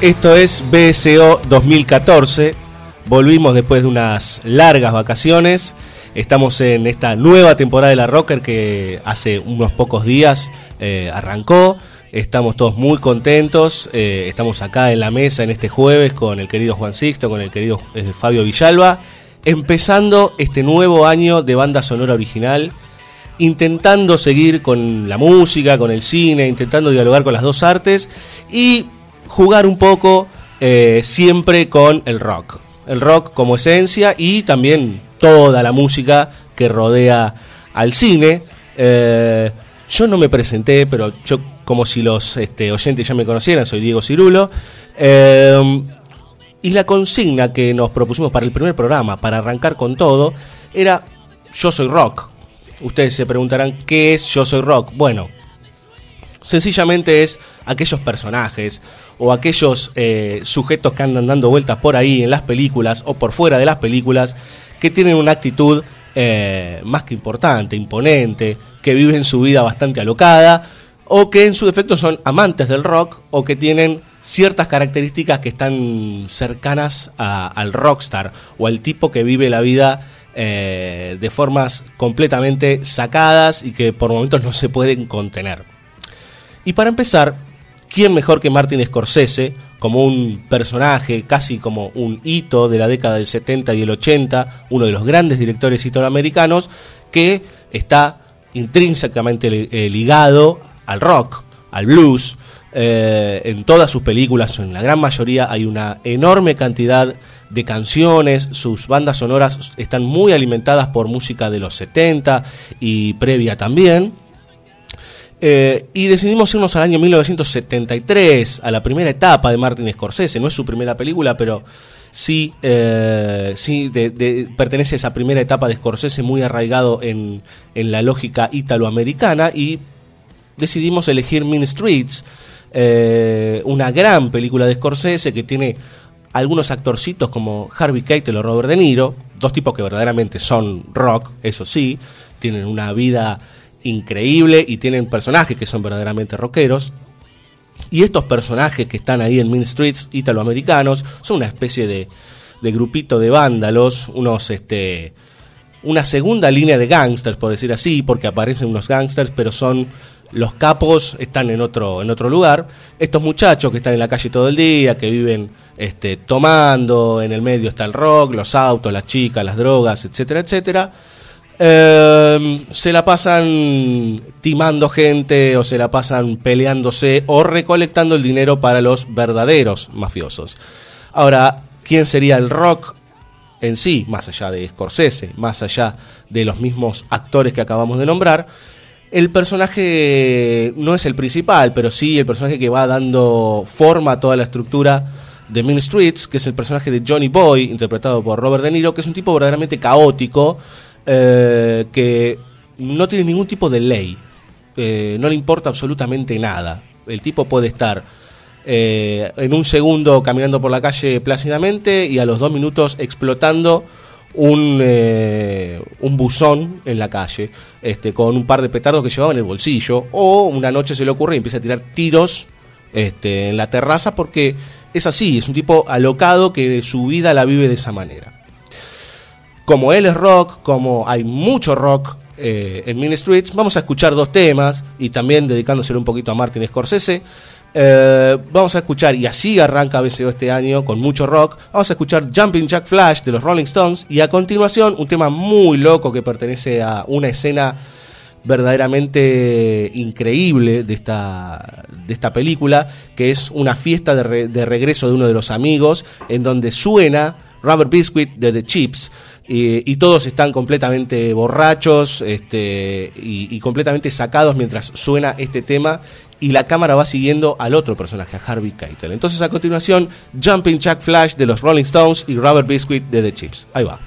esto es BSO 2014. Volvimos después de unas largas vacaciones. Estamos en esta nueva temporada de la Rocker que hace unos pocos días eh, arrancó. Estamos todos muy contentos. eh, estamos acá en la mesa en este jueves con el querido Juan Sixto, con el querido eh, Fabio Villalba, empezando este nuevo año de banda sonora original intentando seguir con la música, con el cine, intentando dialogar con las dos artes y jugar un poco eh, siempre con el rock. El rock como esencia y también toda la música que rodea al cine. Eh, yo no me presenté, pero yo como si los este, oyentes ya me conocieran, soy Diego Cirulo. Eh, y la consigna que nos propusimos para el primer programa, para arrancar con todo, era Yo soy rock. Ustedes se preguntarán, ¿qué es Yo Soy Rock? Bueno, sencillamente es aquellos personajes o aquellos eh, sujetos que andan dando vueltas por ahí en las películas o por fuera de las películas que tienen una actitud eh, más que importante, imponente, que viven su vida bastante alocada o que en su defecto son amantes del rock o que tienen ciertas características que están cercanas al rockstar o al tipo que vive la vida eh, de formas completamente sacadas y que por momentos no se pueden contener. Y para empezar, ¿quién mejor que Martin Scorsese como un personaje, casi como un hito de la década del 70 y el 80, uno de los grandes directores italoamericanos, que está intrínsecamente eh, ligado al rock, al blues. Eh, en todas sus películas, en la gran mayoría, hay una enorme cantidad de canciones, sus bandas sonoras están muy alimentadas por música de los 70 y previa también. Eh, y decidimos irnos al año 1973, a la primera etapa de Martin Scorsese. No es su primera película, pero sí, eh, sí pertenece a esa primera etapa de Scorsese muy arraigado en, en la lógica italoamericana. Y decidimos elegir Mean Streets, eh, una gran película de Scorsese que tiene algunos actorcitos como Harvey Keitel o Robert De Niro, dos tipos que verdaderamente son rock, eso sí, tienen una vida increíble y tienen personajes que son verdaderamente rockeros. Y estos personajes que están ahí en Mean Streets italoamericanos son una especie de, grupito de vándalos, unos este una segunda línea de gangsters, por decir así, porque aparecen unos gangsters, pero son los capos están en otro en otro lugar. Estos muchachos que están en la calle todo el día, que viven este tomando, en el medio está el rock, los autos, las chicas, las drogas, etcétera, etcétera. Eh, se la pasan timando gente o se la pasan peleándose o recolectando el dinero para los verdaderos mafiosos. Ahora, ¿quién sería el rock en sí, más allá de Scorsese, más allá de los mismos actores que acabamos de nombrar? El personaje no es el principal, pero sí el personaje que va dando forma a toda la estructura de Mean Streets, que es el personaje de Johnny Boy, interpretado por Robert De Niro, que es un tipo verdaderamente caótico, eh, que no tiene ningún tipo de ley, eh, no le importa absolutamente nada. El tipo puede estar eh, en un segundo caminando por la calle plácidamente y a los dos minutos explotando un, eh, un buzón en la calle este, con un par de petardos que llevaba en el bolsillo o una noche se le ocurre y empieza a tirar tiros este, en la terraza porque es así, es un tipo alocado que su vida la vive de esa manera como él es rock, como hay mucho rock eh, en Mean Streets, vamos a escuchar dos temas y también dedicándoselo un poquito a Martin Scorsese. Eh, vamos a escuchar, y así arranca BCO este año con mucho rock. Vamos a escuchar Jumping Jack Flash de los Rolling Stones. Y a continuación, un tema muy loco que pertenece a una escena verdaderamente increíble de esta, de esta película, que es una fiesta de, re- de regreso de uno de los amigos, en donde suena Rubber Biscuit de The Chips, y, todos están completamente borrachos este, y, y completamente sacados mientras suena este tema, y la cámara va siguiendo al otro personaje, a Harvey Keitel. Entonces a continuación, Jumping Jack Flash de los Rolling Stones y Rubber Biscuit de The Chips. Ahí va.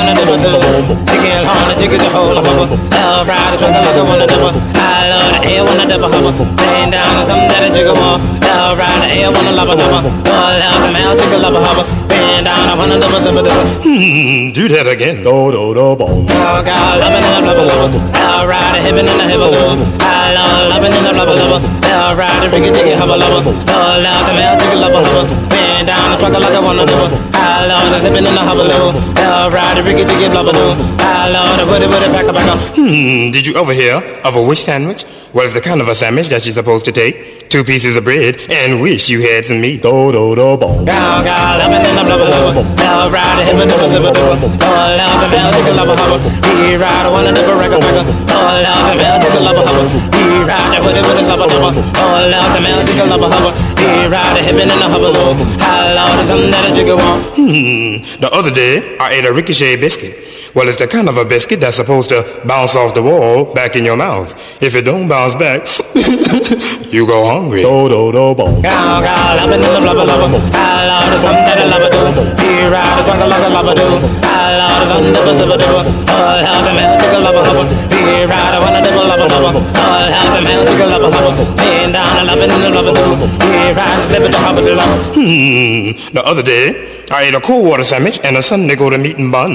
Wanna do do. Chicken horn, chicken a whole hubba. Love like I wanna double. I love the air when I double hubba. Laying down on something that a chicken want. Love ride, the air when I love a hubba. All love the mouth, chicken love a. Bend down, I wanna double, double, double. Hmm, do that again. Do do do boom. Cow, cow, loving and love, love, love. Love ride, the hippin' and the hibba love. I love loving and love, love, love. Love ride, the ricky, chicken hubba, love. All love the mouth, chicken love a down, the truck like I wanna double. I I love the zipping in the hubbaloo. Love ride, I love back Hmm, did you ever hear of a wish sandwich? Well, the kind of a sandwich that you're supposed to take two pieces of bread and wish you had some meat. Do do do boom. Gow gow, lemon and blubber ride and zipper out the bell, take a lubber. He ride one and out the bell, take a lubber. He ride out the bell, take a lubber. He ride, hippin' in the hubbaloo. I love the something that a jigger want. Hmm, the other day I ate a ricochet biscuit. Well, it's the kind of a biscuit that's supposed to bounce off the wall back in your mouth. If it don't bounce back, you go hungry. Gow, gow, loving in the blubber, blubber. I love the something that a lover do. He ride, the talk like a lover do. I love the something that a zipper do. Oh, love the melt, chicken, love a hubba. He ride, I wanna dibble, love a love. Oh, love the melt, chicken, love a hubba. Laying down, I loving in the blubber do. He ride, zipper, the hubba, the love. Hmm, the other day I ate a cold water sandwich and a Sunday go to meat and bun.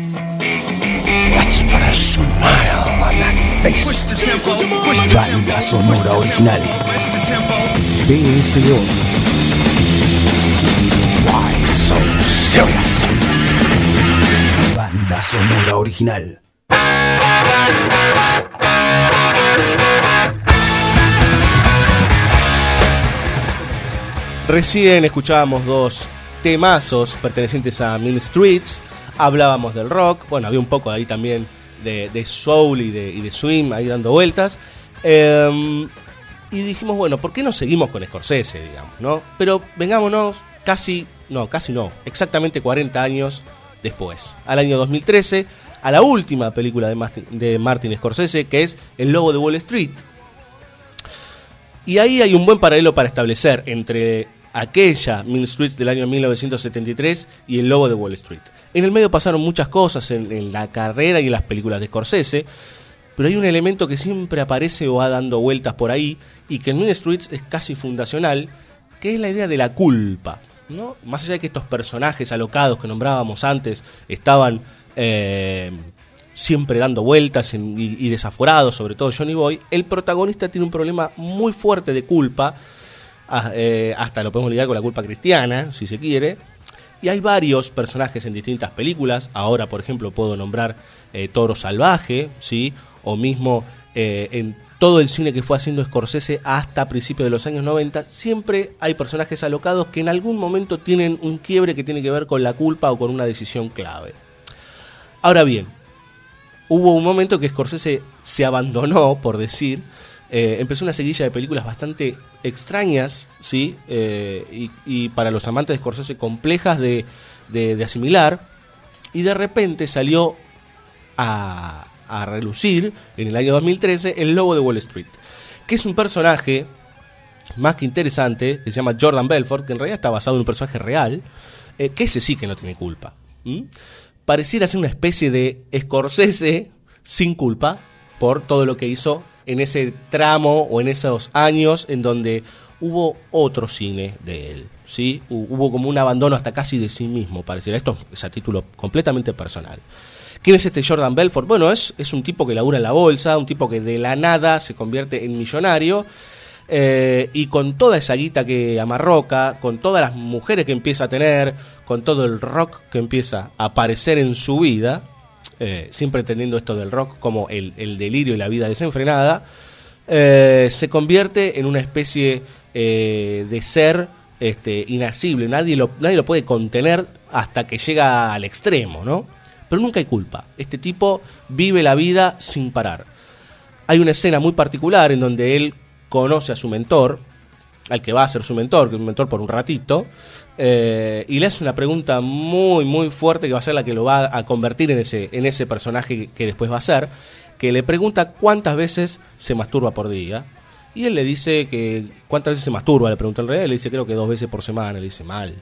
Gow, gow, BSO. Banda sonora original. BSO. Banda sonora original. Recién escuchábamos dos temazos pertenecientes a Mean Streets. Hablábamos del rock. Bueno, había un poco ahí también de, soul y de, swing ahí dando vueltas. Eh, y dijimos, bueno, ¿por qué no seguimos con Scorsese, digamos, no? Pero vengámonos casi, no, casi no, exactamente 40 años después, al año 2013, a la última película de Martin, de Martin Scorsese, que es El Lobo de Wall Street. Y ahí hay un buen paralelo para establecer entre aquella Mean Streets del año 1973 y El Lobo de Wall Street. En el medio pasaron muchas cosas en, la carrera y en las películas de Scorsese, pero hay un elemento que siempre aparece o va dando vueltas por ahí y que en Mean Streets es casi fundacional, que es la idea de la culpa. ¿no? Más allá de que estos personajes alocados que nombrábamos antes estaban eh, siempre dando vueltas y desaforados, sobre todo Johnny Boy, el protagonista tiene un problema muy fuerte de culpa, ah, eh, hasta lo podemos ligar con la culpa cristiana, si se quiere. Y hay varios personajes en distintas películas. Ahora, por ejemplo, puedo nombrar eh, Toro Salvaje, ¿sí? O mismo eh, en todo el cine que fue haciendo Scorsese hasta principios de los años 90, siempre hay personajes alocados que en algún momento tienen un quiebre que tiene que ver con la culpa o con una decisión clave. Ahora bien, hubo un momento que Scorsese se abandonó, por decir, eh, empezó una seguilla de películas bastante extrañas, ¿sí? Eh, y, para los amantes de Scorsese complejas de, de- de asimilar, y de repente salió a, a relucir en el año 2013 el Lobo de Wall Street, que es un personaje más que interesante, que se llama Jordan Belfort, que en realidad está basado en un personaje real, eh, que ese sí que no tiene culpa. Pareciera ser una especie de Scorsese sin culpa por todo lo que hizo en ese tramo o en esos años en donde hubo otro cine de él. ¿sí? Hu- Hubo como un abandono hasta casi de sí mismo, pareciera. Esto es a título completamente personal. ¿Quién es este Jordan Belfort? Bueno, es, es un tipo que labura en la bolsa, un tipo que de la nada se convierte en millonario. eh, y con toda esa guita que amarroca, con todas las mujeres que empieza a tener, con todo el rock que empieza a aparecer en su vida, eh, siempre entendiendo esto del rock como el, el delirio y la vida desenfrenada, eh, se convierte en una especie eh, de ser este, inasible. Nadie nadie lo puede contener hasta que llega al extremo, ¿no? Pero nunca hay culpa. Este tipo vive la vida sin parar. Hay una escena muy particular en donde él conoce a su mentor, al que va a ser su mentor, que es un mentor por un ratito, eh, y le hace una pregunta muy, muy fuerte que va a ser la que lo va a convertir en ese, en ese personaje que después va a ser, que le pregunta cuántas veces se masturba por día. Y él le dice que cuántas veces se masturba, le pregunta en realidad, le dice creo que dos veces por semana, le dice mal.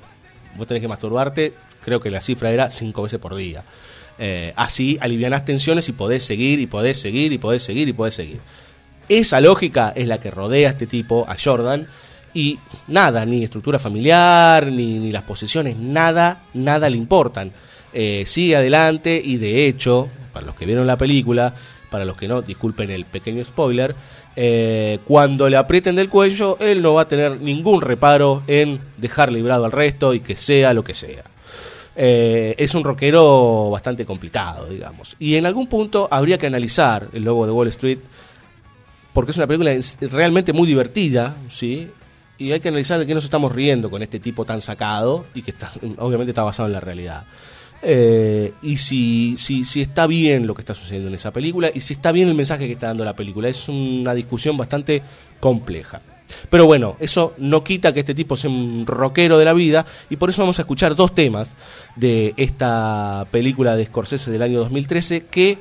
Vos tenés que masturbarte creo que la cifra era cinco veces por día. Eh, así alivianás tensiones y podés seguir, y podés seguir, y podés seguir, y podés seguir. Esa lógica es la que rodea a este tipo, a Jordan, y nada, ni estructura familiar, ni, ni las posesiones, nada, nada le importan. Eh, sigue adelante y de hecho, para los que vieron la película, para los que no, disculpen el pequeño spoiler, eh, cuando le aprieten del cuello, él no va a tener ningún reparo en dejar librado al resto y que sea lo que sea. Eh, es un rockero bastante complicado, digamos. Y en algún punto habría que analizar el logo de Wall Street, porque es una película realmente muy divertida, ¿sí? Y hay que analizar de qué nos estamos riendo con este tipo tan sacado y que está, obviamente está basado en la realidad. Eh, y si, si, si está bien lo que está sucediendo en esa película y si está bien el mensaje que está dando la película. Es una discusión bastante compleja. Pero bueno, eso no quita que este tipo sea un rockero de la vida y por eso vamos a escuchar dos temas de esta película de Scorsese del año 2013 que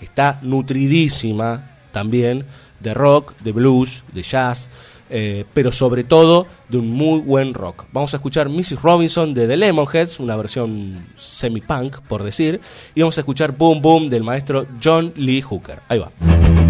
está nutridísima también de rock, de blues, de jazz, eh, pero sobre todo de un muy buen rock. Vamos a escuchar Mrs. Robinson de The Lemonheads, una versión semi-punk, por decir, y vamos a escuchar Boom Boom del maestro John Lee Hooker. Ahí va.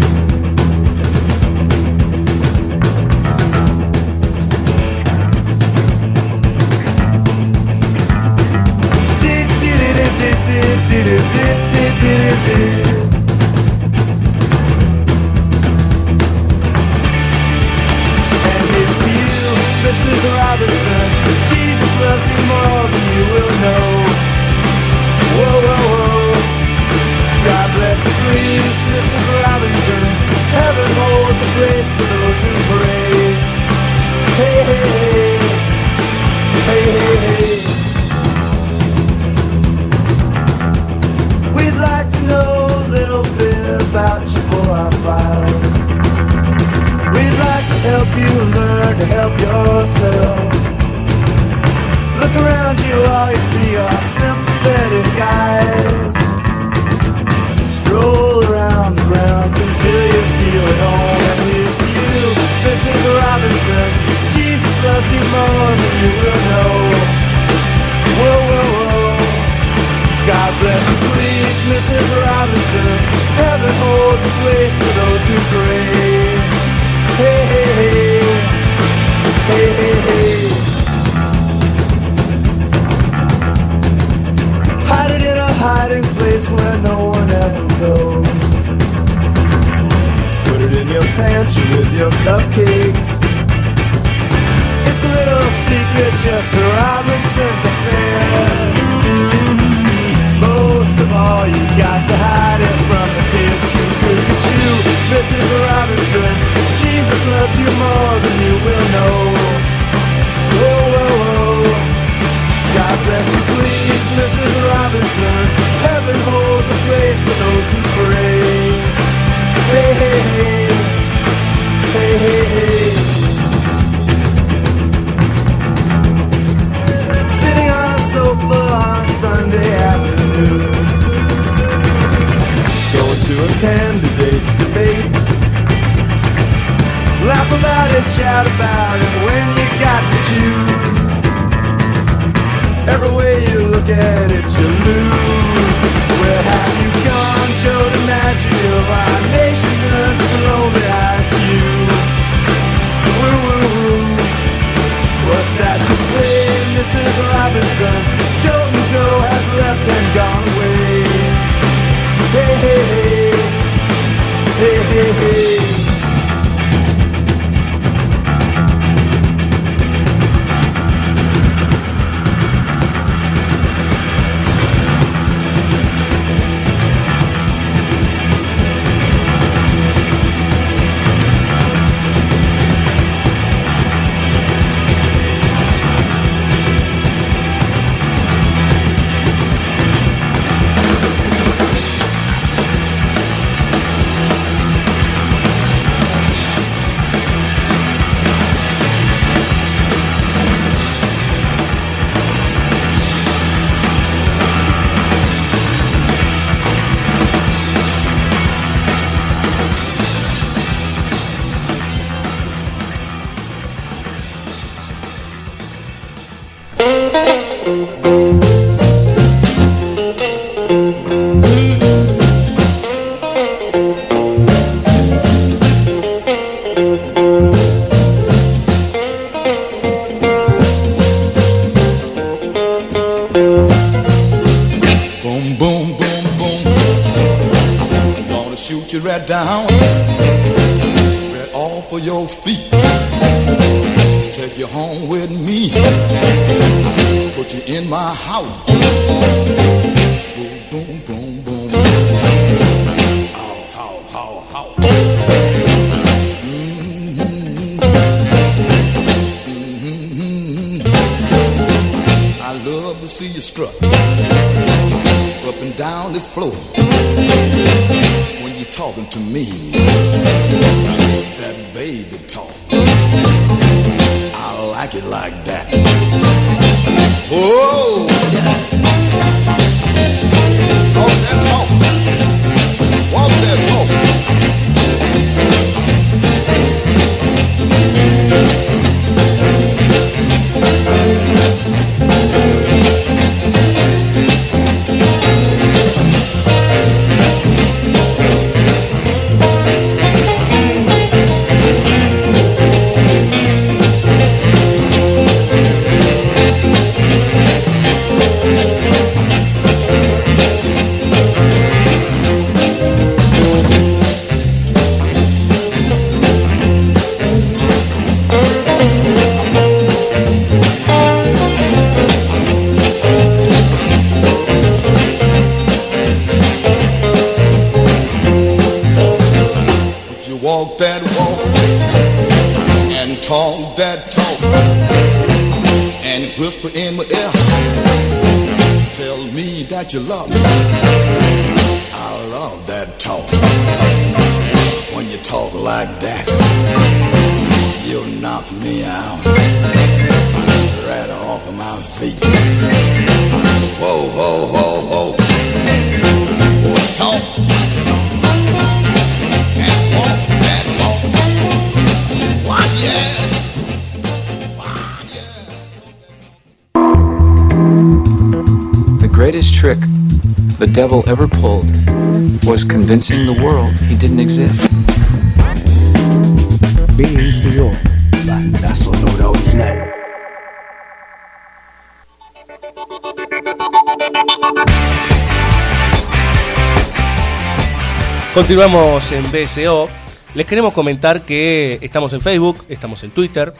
Continuamos en BSO. Les queremos comentar que estamos en Facebook, estamos en Twitter.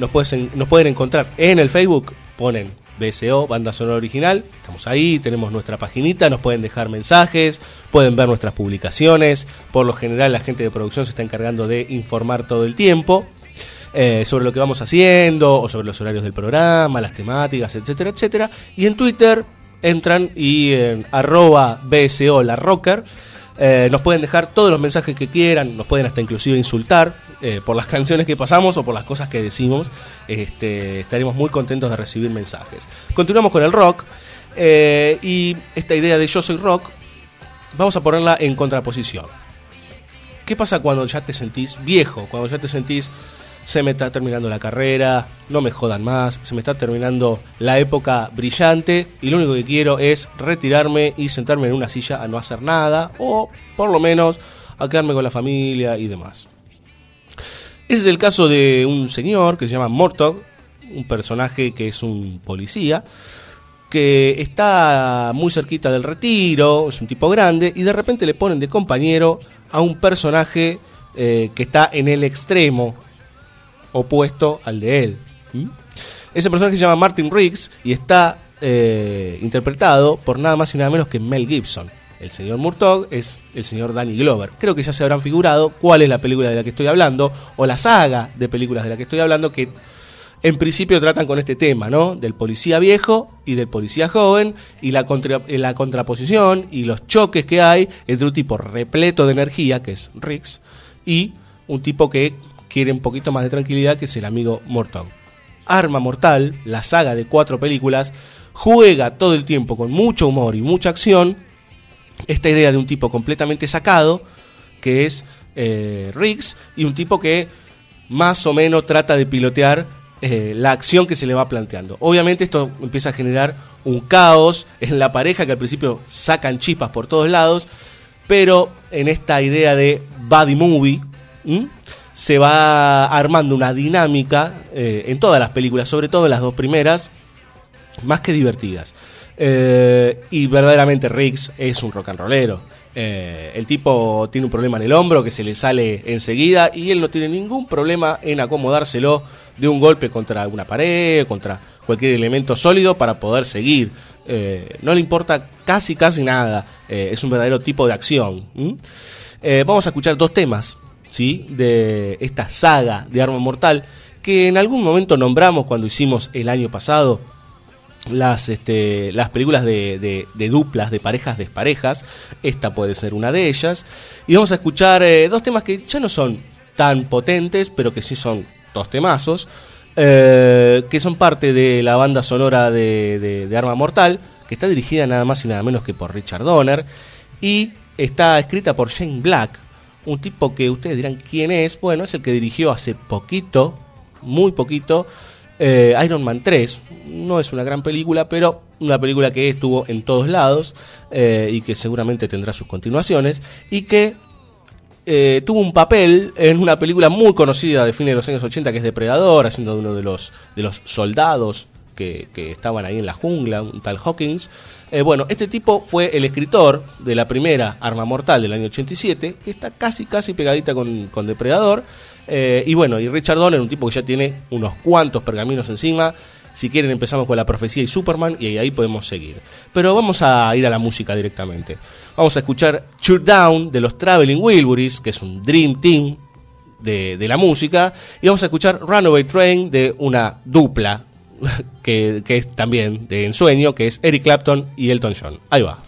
Nos, pueden- nos pueden encontrar en el Facebook, ponen BSO, Banda Sonora Original. Estamos ahí, tenemos nuestra paginita, nos pueden dejar mensajes, pueden ver nuestras publicaciones. Por lo general, la gente de producción se está encargando de informar todo el tiempo eh, sobre lo que vamos haciendo, o sobre los horarios del programa, las temáticas, etcétera, etcétera. Y en Twitter entran y en arroba BSO La Rocker. Eh, nos pueden dejar todos los mensajes que quieran, nos pueden hasta inclusive insultar eh, por las canciones que pasamos o por las cosas que decimos. Este, estaremos muy contentos de recibir mensajes. Continuamos con el rock eh, y esta idea de yo soy rock, vamos a ponerla en contraposición. ¿Qué pasa cuando ya te sentís viejo? Cuando ya te sentís, se me está terminando la carrera, no me jodan más, se me está terminando la época brillante y lo único que quiero es retirarme y sentarme en una silla a no hacer nada o por lo menos a quedarme con la familia y demás. Ese es el caso de un señor que se llama Mortog, un personaje que es un policía, que está muy cerquita del retiro, es un tipo grande, y de repente le ponen de compañero a un personaje eh, que está en el extremo opuesto al de él. ¿Mm? Ese personaje se llama Martin Riggs y está eh, interpretado por nada más y nada menos que Mel Gibson. El señor Murtaugh es el señor Danny Glover. Creo que ya se habrán figurado cuál es la película de la que estoy hablando, o la saga de películas de la que estoy hablando, que en principio tratan con este tema, ¿no? Del policía viejo y del policía joven, y la, eh, la contraposición y los choques que hay entre un tipo repleto de energía, que es Riggs, y un tipo que quiere un poquito más de tranquilidad, que es el amigo Morton. Arma Mortal, la saga de cuatro películas, juega todo el tiempo con mucho humor y mucha acción. Esta idea de un tipo completamente sacado, que es eh, Riggs, y un tipo que más o menos trata de pilotear eh, la acción que se le va planteando. Obviamente esto empieza a generar un caos en la pareja que al principio sacan chispas por todos lados, pero en esta idea de buddy movie. Se va armando una dinámica eh, en todas las películas, sobre todo en las dos primeras, más que divertidas. Eh, y verdaderamente Riggs es un rock and rollero. Eh, el tipo tiene un problema en el hombro que se le sale enseguida y él no tiene ningún problema en acomodárselo de un golpe contra una pared, contra cualquier elemento sólido para poder seguir. No le importa casi, casi nada. Es un verdadero tipo de acción. vamos a escuchar dos temas ¿sí? de esta saga de Arma Mortal que en algún momento nombramos cuando hicimos el año pasado las, este, las películas de, de- duplas, de parejas desparejas. Esta puede ser una de ellas. Y vamos a escuchar eh, dos temas que ya no son tan potentes, pero que sí son dos temazos. eh, que son parte de la banda sonora de- de Arma Mortal, que está dirigida nada más y nada menos que por Richard Donner. Y está escrita por Shane Black, un tipo que ustedes dirán quién es. Bueno, es el que dirigió hace poquito, muy poquito, eh, Iron Man 3. No es una gran película, pero una película que estuvo en todos lados eh, y que seguramente tendrá sus continuaciones. Y que eh, tuvo un papel en una película muy conocida de fines de los años 80 que es Depredador, haciendo uno de los, de los soldados que, que estaban ahí en la jungla, un tal Hawkins. Eh, bueno, este tipo fue el escritor de la primera Arma Mortal del año 87, que está casi, casi pegadita con, con Depredador. Eh, y bueno, y Richard Donner, un tipo que ya tiene unos cuantos pergaminos encima. Si quieren empezamos con la profecía y Superman y ahí podemos seguir. Pero vamos a ir a la música directamente. Vamos a escuchar Shoot Down de los Traveling Wilburys, que es un Dream Team de, de la música. Y vamos a escuchar Runaway Train de una dupla, que, que es también de ensueño, que es Eric Clapton y Elton John. Ahí va.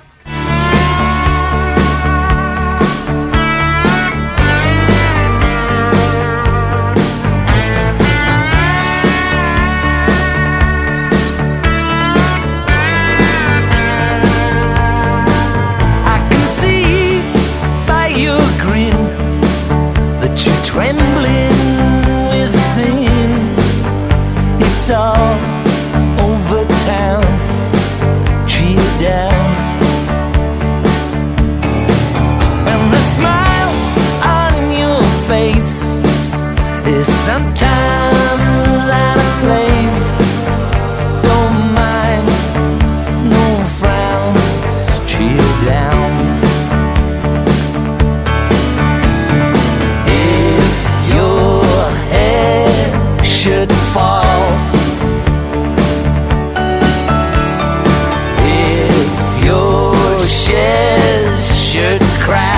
should cry.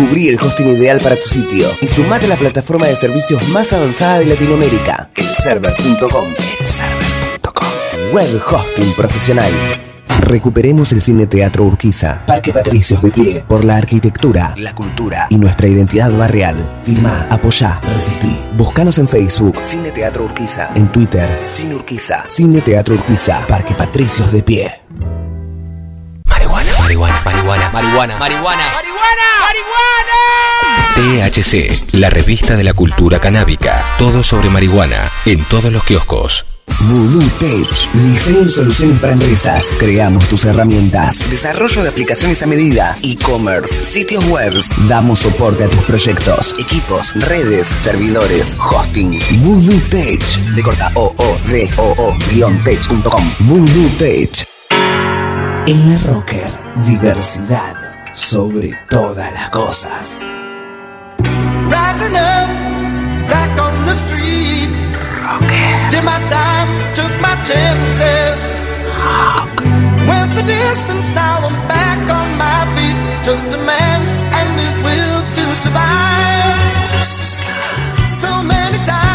Descubrí el hosting ideal para tu sitio y sumate a la plataforma de servicios más avanzada de Latinoamérica, elserver.com. Elserver.com. Web hosting profesional. Recuperemos el Cine Teatro Urquiza, Parque Patricios de pie, por la arquitectura, la cultura y nuestra identidad barrial. Firma, apoyá, resistí. Búscanos en Facebook, Cine Teatro Urquiza, en Twitter, Cine Urquiza, Cine Teatro Urquiza, Parque Patricios de pie. Marihuana, marihuana, marihuana, marihuana, marihuana. THC, la revista de la cultura canábica. Todo sobre marihuana, en todos los kioscos. Voodoo Tech. Diseño y soluciones para empresas. Creamos tus herramientas. Desarrollo de aplicaciones a medida. E-commerce. Sitios web. Damos soporte a tus proyectos. Equipos. Redes. Servidores. Hosting. Voodoo Tech. De corta o o d o o tech.com. Voodoo Tech. En la Rocker, diversidad sobre todas las cosas. Rising up, back on the street. Did my time, took my chances. Went the distance, now I'm back on my feet. Just a man and his will to survive. So many times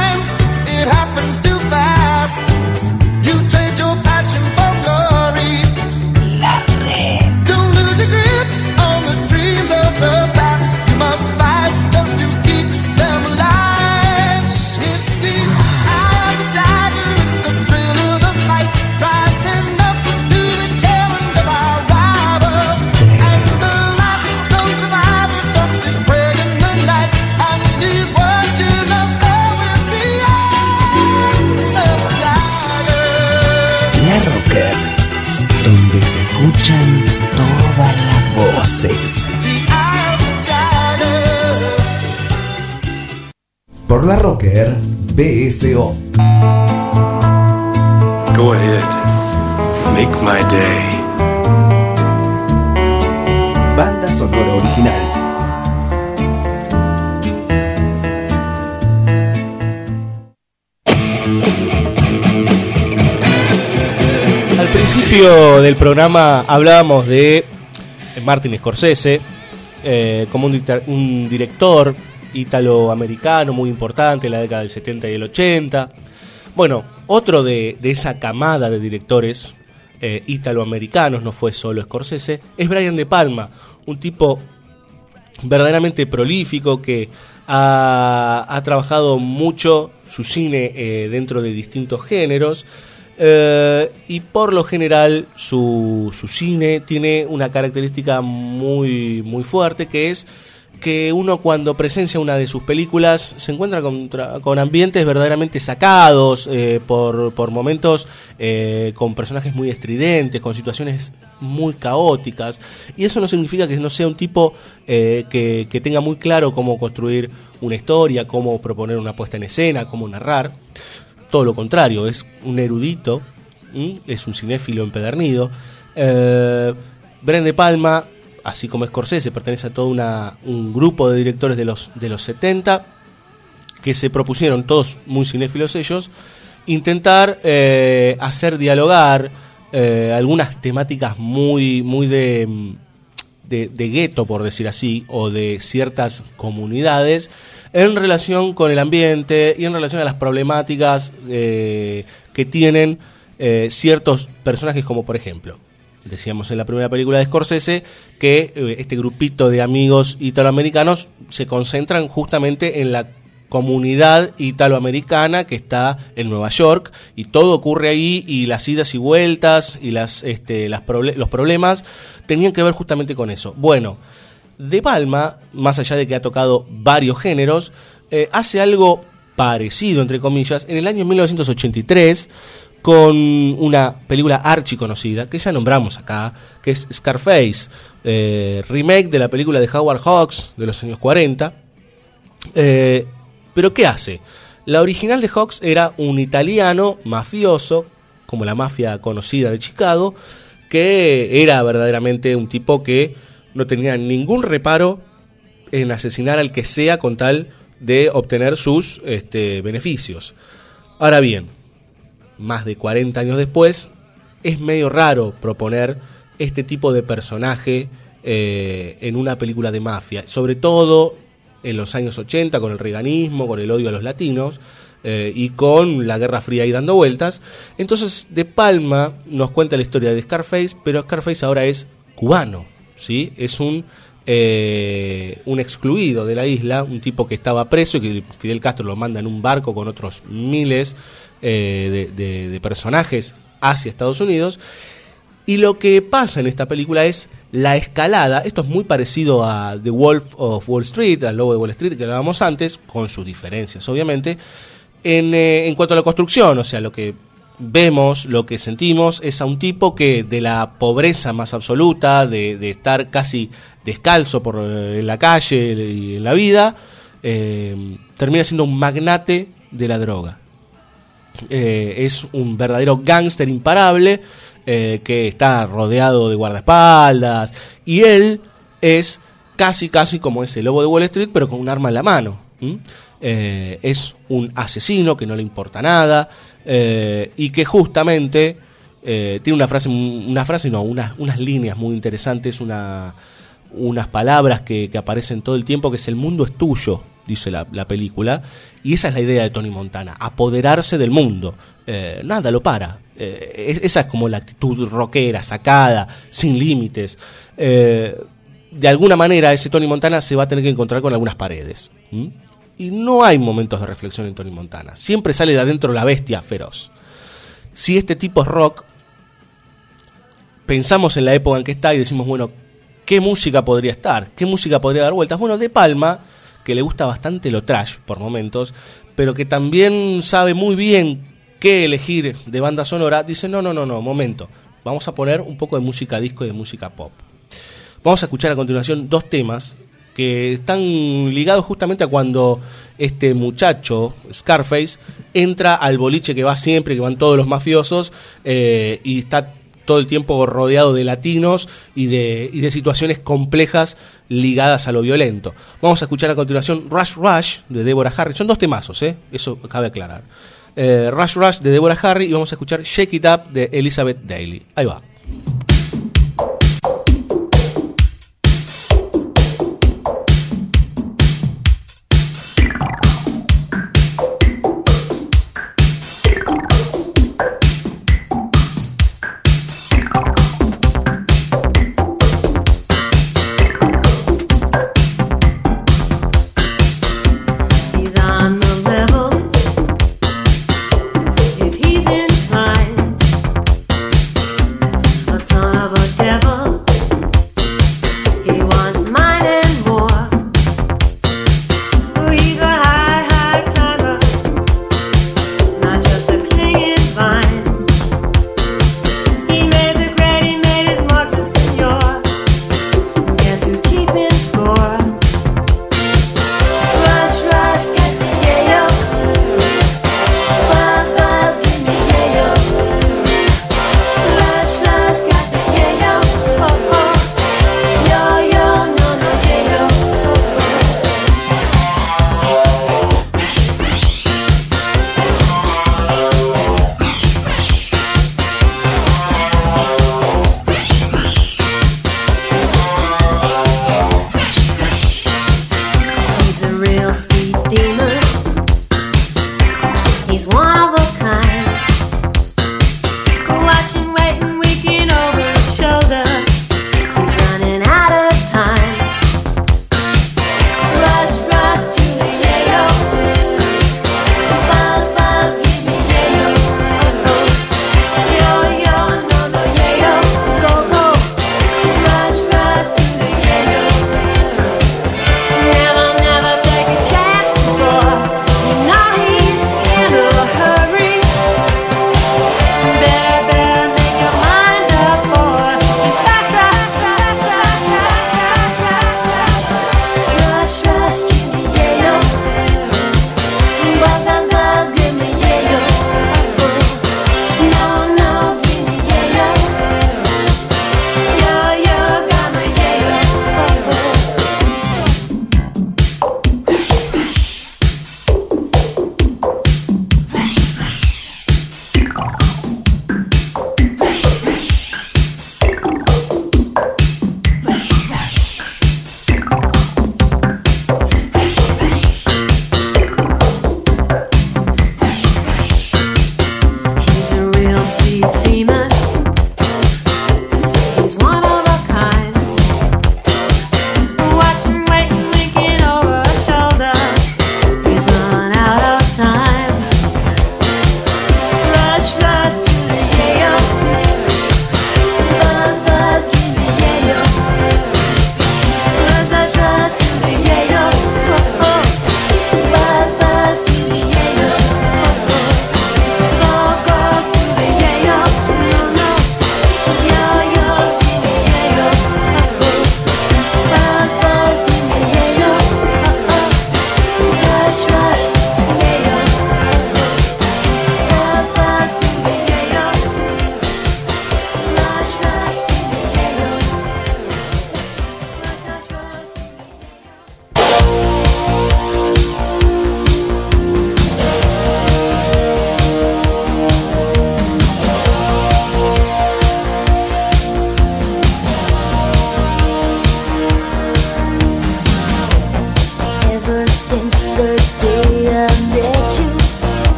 voces. Por la Rocker, BSO. Go ahead. Make my day. Banda sonora original. Al principio del programa hablábamos de Martin Scorsese eh, como un, director italoamericano muy importante en la década del 70 y el 80. Bueno, otro de, esa camada de directores eh, italoamericanos, no fue solo Scorsese, es Brian De Palma, un tipo verdaderamente prolífico que ha, trabajado mucho su cine eh, dentro de distintos géneros eh, y por lo general su, su cine tiene una característica muy, muy fuerte que es que uno cuando presencia una de sus películas se encuentra con, con ambientes verdaderamente sacados, eh, por, por momentos eh, con personajes muy estridentes, con situaciones muy caóticas. Y eso no significa que no sea un tipo eh, que, que tenga muy claro cómo construir una historia, cómo proponer una puesta en escena, cómo narrar. Todo lo contrario, es un erudito, es un cinéfilo empedernido. Eh, Palma, así como Scorsese, pertenece a todo una, un grupo de directores de los, de los 70 que se propusieron, todos muy cinéfilos ellos, intentar eh, hacer dialogar eh, algunas temáticas muy, muy de, mm, de, gueto, por decir así, o de ciertas comunidades, en relación con el ambiente y en relación a las problemáticas eh, que tienen eh, ciertos personajes, como por ejemplo, decíamos en la primera película de Scorsese, que eh, este grupito de amigos italoamericanos se concentran justamente en la comunidad italoamericana que está en Nueva York y todo ocurre ahí y las idas y vueltas y las, este, los problemas tenían que ver justamente con eso. Bueno, De Palma, más allá de que ha tocado varios géneros, eh, hace algo parecido, entre comillas, en el año 1983 con una película archiconocida que ya nombramos acá, que es Scarface, eh, remake de la película de Howard Hawks de los años 40. Eh, Pero ¿qué hace? La original de Hawks era un italiano mafioso, como la mafia conocida de Chicago, que era verdaderamente un tipo que no tenía ningún reparo en asesinar al que sea con tal de obtener sus este, beneficios. Ahora bien, más de 40 años después, es medio raro proponer este tipo de personaje eh, en una película de mafia, sobre todo en los años 80 con el reganismo, con el odio a los latinos eh, y con la Guerra Fría ahí dando vueltas. Entonces, De Palma nos cuenta la historia de Scarface, pero Scarface ahora es cubano, ¿sí? Es un eh, un excluido de la isla, un tipo que estaba preso y que Fidel Castro lo manda en un barco con otros miles eh, de, de- de personajes hacia Estados Unidos. Y lo que pasa en esta película es la escalada. Esto es muy parecido a The Wolf of Wall Street, al Lobo de Wall Street que hablábamos antes, con sus diferencias, obviamente. En, eh, en cuanto a la construcción, o sea, lo que vemos, lo que sentimos, es a un tipo que de la pobreza más absoluta, de, de estar casi descalzo por eh, en la calle y en la vida, eh, termina siendo un magnate de la droga. Es un verdadero gángster imparable eh, que está rodeado de guardaespaldas y él es casi casi como ese lobo de Wall Street pero con un arma en la mano. Eh, es un asesino que no le importa nada eh, y que justamente tiene una frase una frase no unas, unas líneas muy interesantes una unas palabras que, que aparecen todo el tiempo, que es el mundo es tuyo, dice la, la película, y esa es la idea de Tony Montana, apoderarse del mundo. Nada lo para. Eh, es- esa es como la actitud rockera, sacada, sin límites. Eh, de alguna manera ese Tony Montana se va a tener que encontrar con algunas paredes. Y no hay momentos de reflexión en Tony Montana. Siempre sale de adentro la bestia feroz. Si este tipo es rock, pensamos en la época en que está y decimos, bueno, ¿qué música podría estar? ¿Qué música podría dar vueltas? Bueno, De Palma, que le gusta bastante lo trash por momentos, pero que también sabe muy bien qué elegir de banda sonora, dice, no, no, no, no, momento, vamos a poner un poco de música disco y de música pop. Vamos a escuchar a continuación dos temas que están ligados justamente a cuando este muchacho, Scarface, entra al boliche que va siempre, que van todos los mafiosos, eh, y está todo el tiempo rodeado de latinos y de, y de situaciones complejas ligadas a lo violento. Vamos a escuchar a continuación Rush Rush de Deborah Harry. Son dos temazos, ¿eh? eso cabe aclarar. Eh, Rush Rush de Deborah Harry y vamos a escuchar Shake It Up de Elizabeth Daly. Ahí va.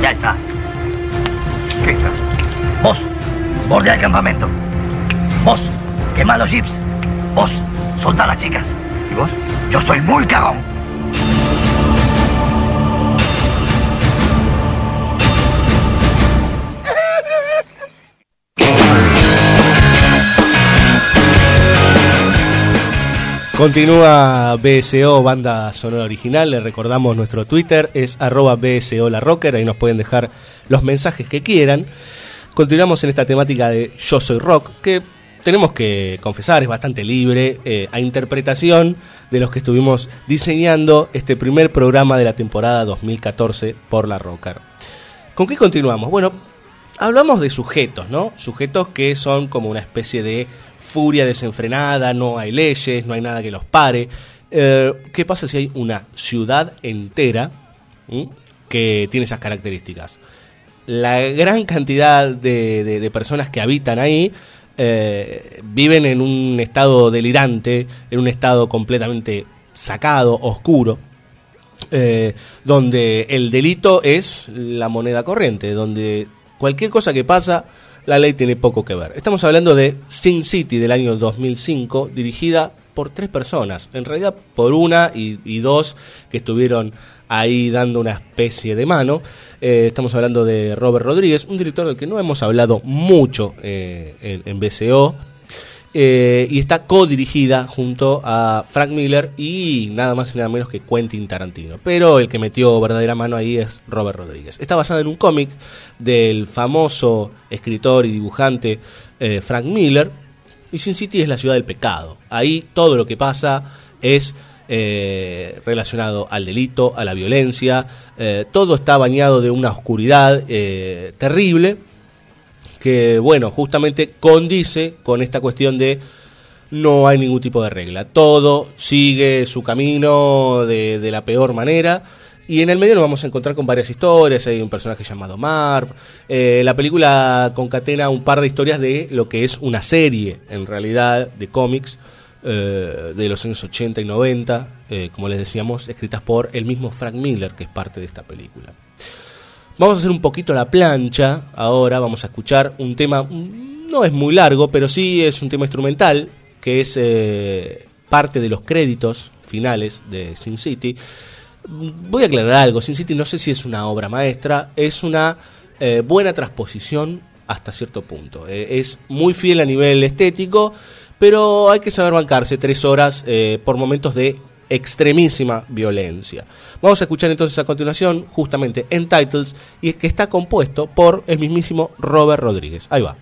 Ya está. Listo. Vos, borde al campamento. Vos, quemá los jeeps. Vos, soltá las chicas. ¿Y vos? Yo soy muy cagón. Continúa BSO, banda sonora original. Le recordamos nuestro Twitter, es arroba BSO La. Ahí nos pueden dejar los mensajes que quieran. Continuamos en esta temática de Yo Soy Rock, que tenemos que confesar es bastante libre eh, a interpretación de los que estuvimos diseñando este primer programa de la temporada 2014 por La Rocker. ¿Con qué continuamos? Bueno, hablamos de sujetos, ¿no? Sujetos que son como una especie de furia desenfrenada, no hay leyes, no hay nada que los pare. Eh, ¿Qué pasa si hay una ciudad entera que tiene esas características? La gran cantidad de, de- de personas que habitan ahí eh, viven en un estado delirante, en un estado completamente sacado, oscuro, eh, donde el delito es la moneda corriente, donde cualquier cosa que pasa, la ley tiene poco que ver. Estamos hablando de Sin City del año 2005, dirigida por tres personas, en realidad por una y, dos que estuvieron ahí dando una especie de mano. Eh, estamos hablando de Robert Rodríguez, un director del que no hemos hablado mucho eh, en, en BCO, eh, y está co-dirigida junto a Frank Miller y nada más y nada menos que Quentin Tarantino. Pero el que metió verdadera mano ahí es Robert Rodríguez. Está basada en un cómic del famoso escritor y dibujante eh, Frank Miller. Y Sin City es la ciudad del pecado. Ahí todo lo que pasa es eh, relacionado al delito, a la violencia. todo está bañado de una oscuridad terrible que, bueno, justamente condice con esta cuestión de no hay ningún tipo de regla. Todo sigue su camino de, la peor manera. Y en el medio nos vamos a encontrar con varias historias. Hay un personaje llamado Marv. Eh, la película concatena un par de historias de lo que es una serie, en realidad, de cómics eh, de los años 80 y 90, eh, como les decíamos, escritas por el mismo Frank Miller, que es parte de esta película. Vamos a hacer un poquito la plancha. Ahora vamos a escuchar un tema, mm, no es muy largo, pero sí es un tema instrumental, que es eh, parte de los créditos finales de Sin City. Voy a aclarar algo, Sin City no sé si es una obra maestra, es una eh, buena transposición hasta cierto punto. Eh, es muy fiel a nivel estético, pero hay que saber bancarse tres horas por momentos de extremísima violencia. Vamos a escuchar entonces a continuación justamente en Titles y que está compuesto por el mismísimo Robert Rodríguez. Ahí va.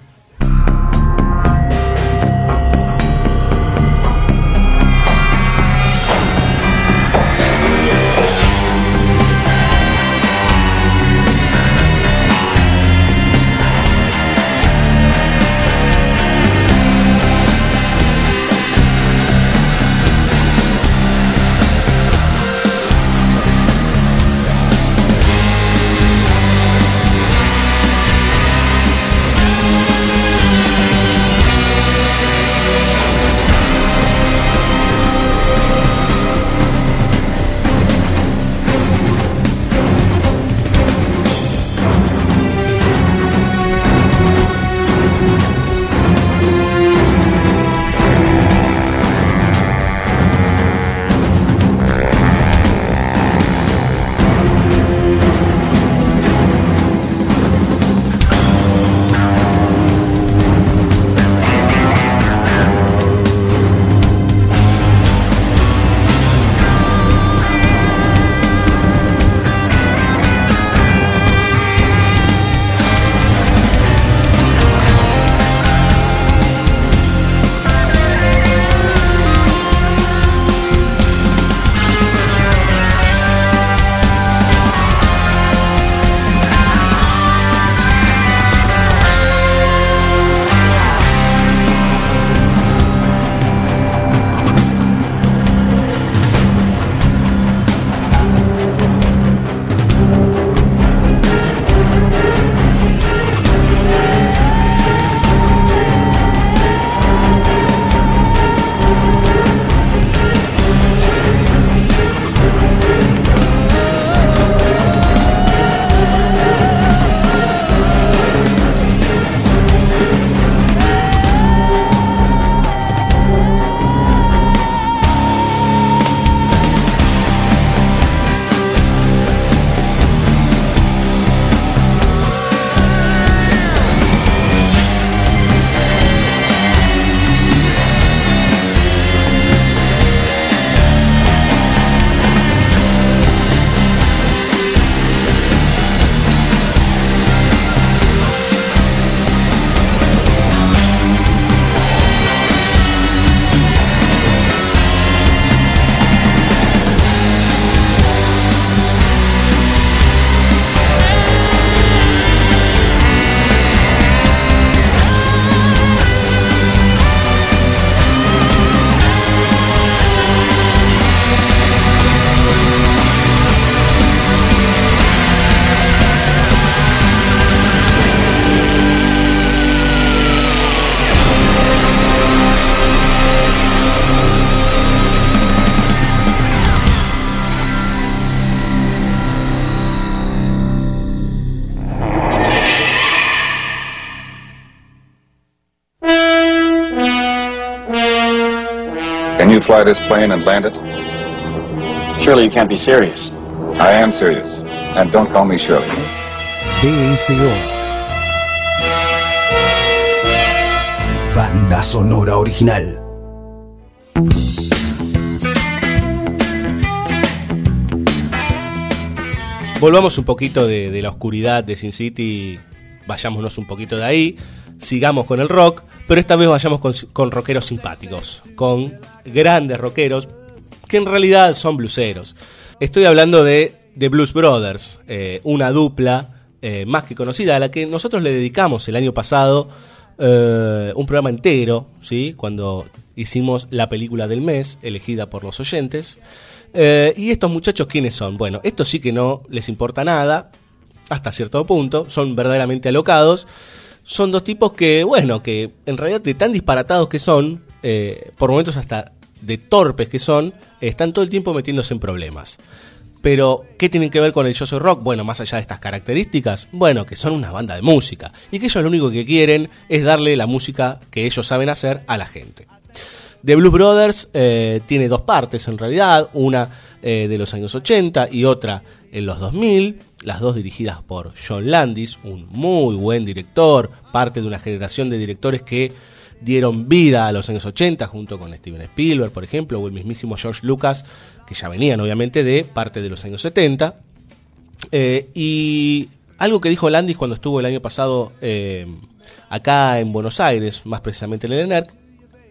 Fly this plane and land it? Surely you can't be serious. I am serious. And don't call me Shirley. BSO. Banda sonora original. Volvamos un poquito de, de la oscuridad de Sin City, vayámonos un poquito de ahí, sigamos con el rock, pero esta vez vayamos con, con rockeros simpáticos, con grandes rockeros que en realidad son blueseros. Estoy hablando de The Blues Brothers, eh, una dupla eh, más que conocida a la que nosotros le dedicamos el año pasado eh, un programa entero, ¿sí? cuando hicimos la película del mes, elegida por los oyentes. ¿Y estos muchachos quiénes son? Bueno, estos sí que no les importa nada, hasta cierto punto, son verdaderamente alocados. Son dos tipos que, bueno, que en realidad de tan disparatados que son, eh, por momentos hasta de torpes que son, están todo el tiempo metiéndose en problemas. Pero, ¿qué tienen que ver con el Yo Rock? Bueno, más allá de estas características, bueno, que son una banda de música y que ellos lo único que quieren es darle la música que ellos saben hacer a la gente. The Blues Brothers eh, tiene dos partes en realidad, una eh, de los años 80 y otra en los 2000, las dos dirigidas por John Landis, un muy buen director, parte de una generación de directores que dieron vida a los años 80 junto con Steven Spielberg, por ejemplo, o el mismísimo George Lucas, que ya venían obviamente de parte de los años 70. Eh, y algo que dijo Landis cuando estuvo el año pasado eh, acá en Buenos Aires, más precisamente en el ENERC,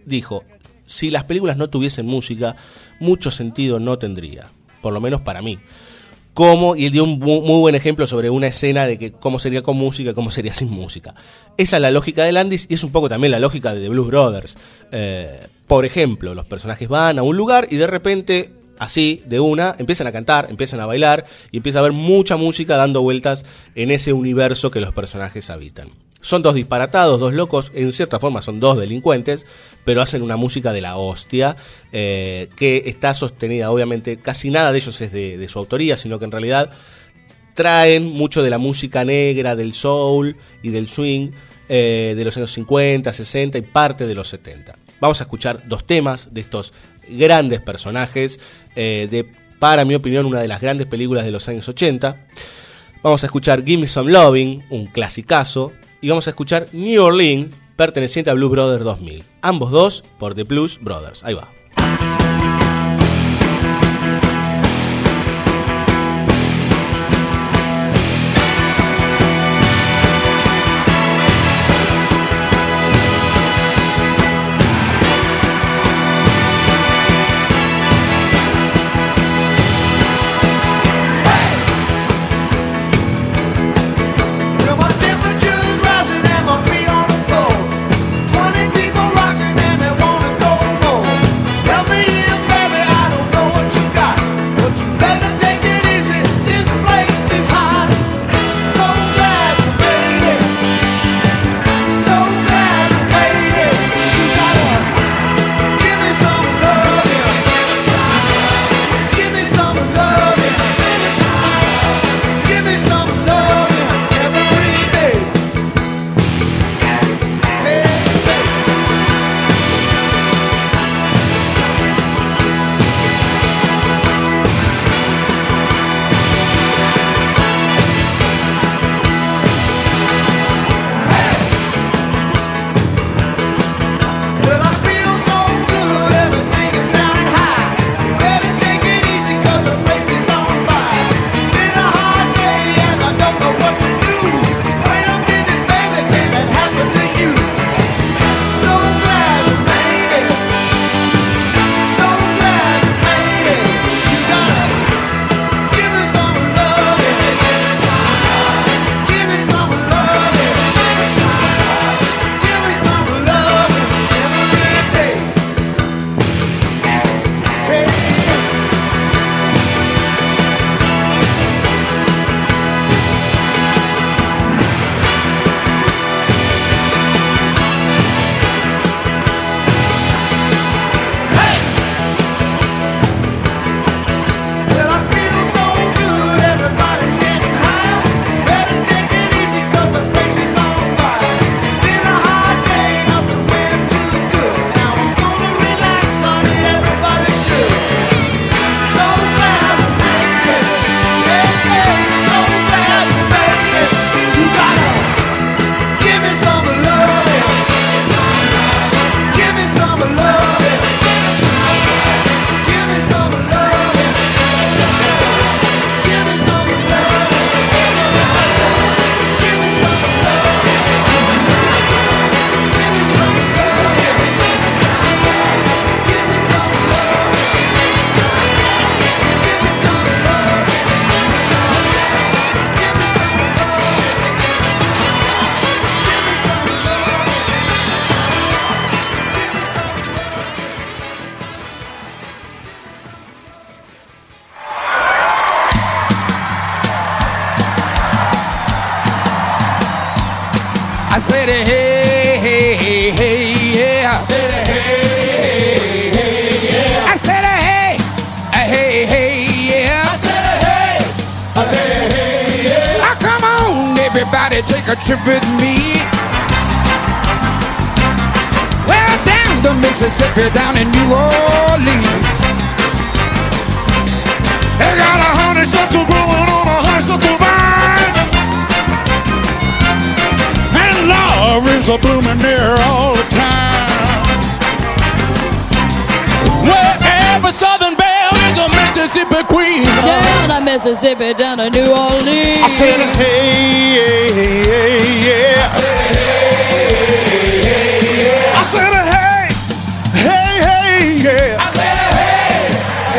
dijo, si las películas no tuviesen música, mucho sentido no tendría, por lo menos para mí. Como, y él dio un mu- muy buen ejemplo sobre una escena de que cómo sería con música, cómo sería sin música. Esa es la lógica de Landis y es un poco también la lógica de The Blues Brothers. Eh, por ejemplo, los personajes van a un lugar y de repente, así, de una, empiezan a cantar, empiezan a bailar y empieza a haber mucha música dando vueltas en ese universo que los personajes habitan. Son dos disparatados, dos locos, en cierta forma son dos delincuentes, pero hacen una música de la hostia, eh, que está sostenida, obviamente, casi nada de ellos es de, su autoría, sino que en realidad traen mucho de la música negra, del soul y del swing eh, de los años 50, 60 y parte de los 70. Vamos a escuchar dos temas de estos grandes personajes eh, de, para mi opinión, una de las grandes películas de los años 80. Vamos a escuchar Gimme Some Loving, un clasicazo, y vamos a escuchar New Orleans, perteneciente a Blue Brothers 2000. Ambos dos por The Blues Brothers. Ahí va. Mississippi queen. Down to Mississippi, down to New Orleans. I said, hey, hey, hey, yeah. I said, hey, hey, yeah. I said, hey, hey, hey, yeah. I said, hey,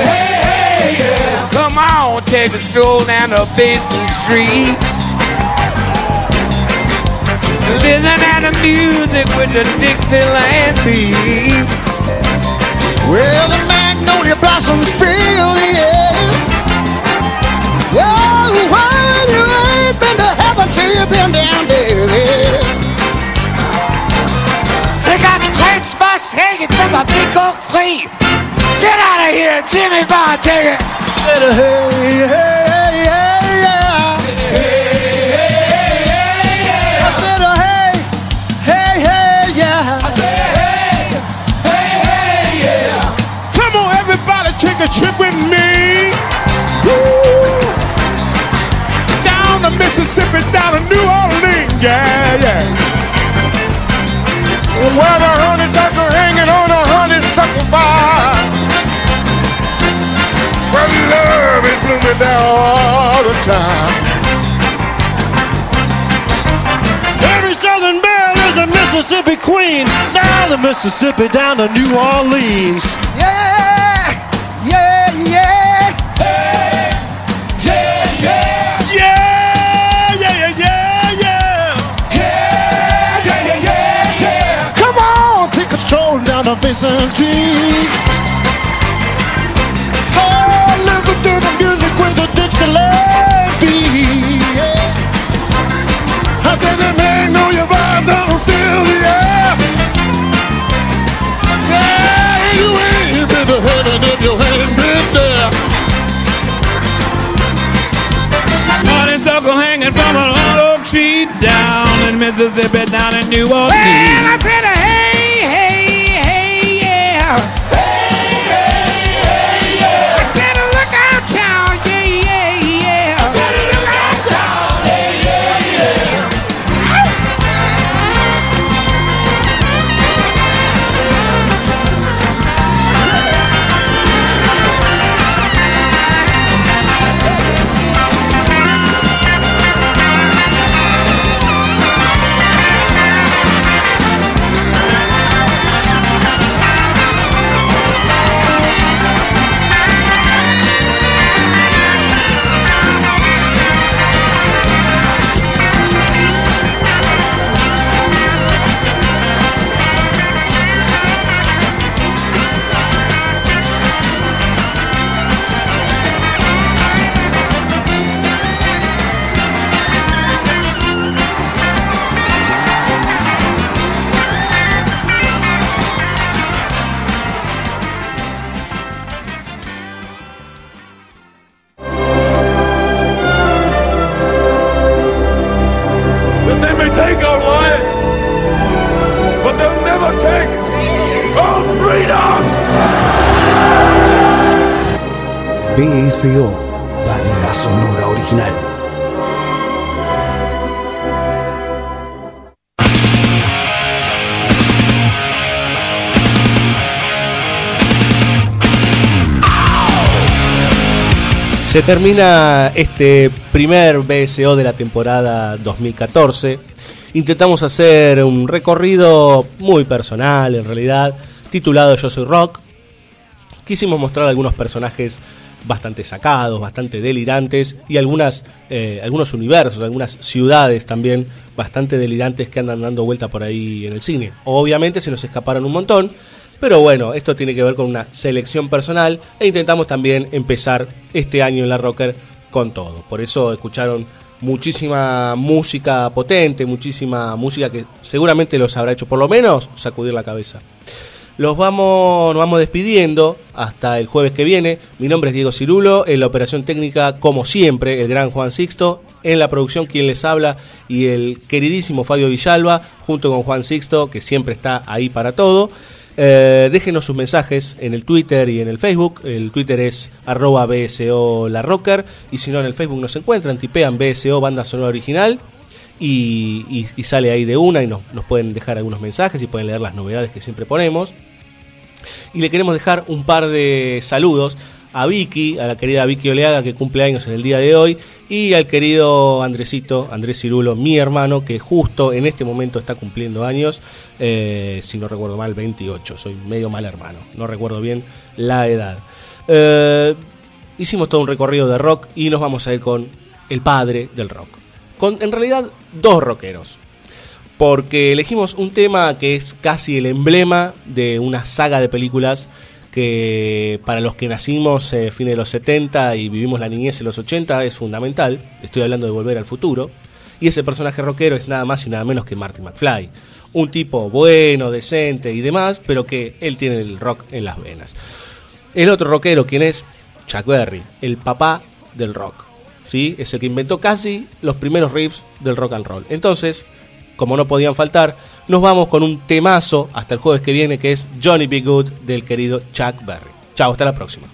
hey, hey, yeah. Come on, take a stroll down to Basin Street. Listen to the music with the Dixieland beat. Well, the magnolia blossoms fill the air. Well, well, you ain't been to heaven till you've been down there. They got the bus hanging from a big oak tree. Get out of here, Jimmy Bond, take it. Hey, hey, hey, take a trip with me. Woo. Down to Mississippi, down to New Orleans, yeah, yeah. Where the honeysuckle hanging on a honeysuckle vine. Where love is blooming there all the time. Every Southern belle is a Mississippi queen. Down the Mississippi, down to New Orleans. The Oh, listen to the music with the Dixieland beat. Yeah. I said the man know your vibes, I don't feel the air. Yeah, you ain't been to heaven if you ain't been there. Honeysuckle hanging from an old tree down in Mississippi, down in New Orleans. Well, Termina este primer BSO de la temporada 2014. Intentamos hacer un recorrido muy personal, en realidad, titulado Yo Soy Rock. Quisimos mostrar algunos personajes bastante sacados, bastante delirantes y algunas, eh, algunos universos, algunas ciudades también bastante delirantes que andan dando vuelta por ahí en el cine. Obviamente se nos escaparon un montón, pero bueno, esto tiene que ver con una selección personal e intentamos también empezar este año en la Rocker con todo. Por eso escucharon muchísima música potente, muchísima música que seguramente los habrá hecho por lo menos sacudir la cabeza. Los vamos, nos vamos despidiendo hasta el jueves que viene. Mi nombre es Diego Cirulo, en la operación técnica, como siempre, el gran Juan Sixto, en la producción quien les habla y el queridísimo Fabio Villalba, junto con Juan Sixto, que siempre está ahí para todo. Eh, déjenos sus mensajes en el Twitter y en el Facebook. El Twitter es arroba BSO. Y si no, en el Facebook nos encuentran, tipean BSO Banda Sonora Original. Y, y- sale ahí de una y nos pueden dejar algunos mensajes y pueden leer las novedades que siempre ponemos. Y le queremos dejar un par de saludos a Vicky, a la querida Vicky Oleaga que cumple años en el día de hoy, y al querido Andresito, Andrés Cirulo, mi hermano, que justo en este momento está cumpliendo años, eh, si no recuerdo mal, 28. Soy medio mal hermano, no recuerdo bien la edad. Eh, hicimos todo un recorrido de rock y nos vamos a ir con el padre del rock. Con en realidad dos rockeros porque elegimos un tema que es casi el emblema de una saga de películas que para los que nacimos a fines de los 70 y vivimos la niñez en los 80 es fundamental. Estoy hablando de Volver al Futuro. Y ese personaje rockero es nada más y nada menos que Marty McFly. Un tipo bueno, decente y demás, pero que él tiene el rock en las venas. El otro rockero, quien es Chuck Berry, el papá del rock. ¿sí? Es el que inventó casi los primeros riffs del rock and roll. Entonces, como no podían faltar, nos vamos con un temazo hasta el jueves que viene, que es Johnny B. Good del querido Chuck Berry. Chao, hasta la próxima.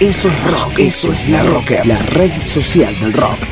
Eso es rock. Eso es la rocker. La red social del rock.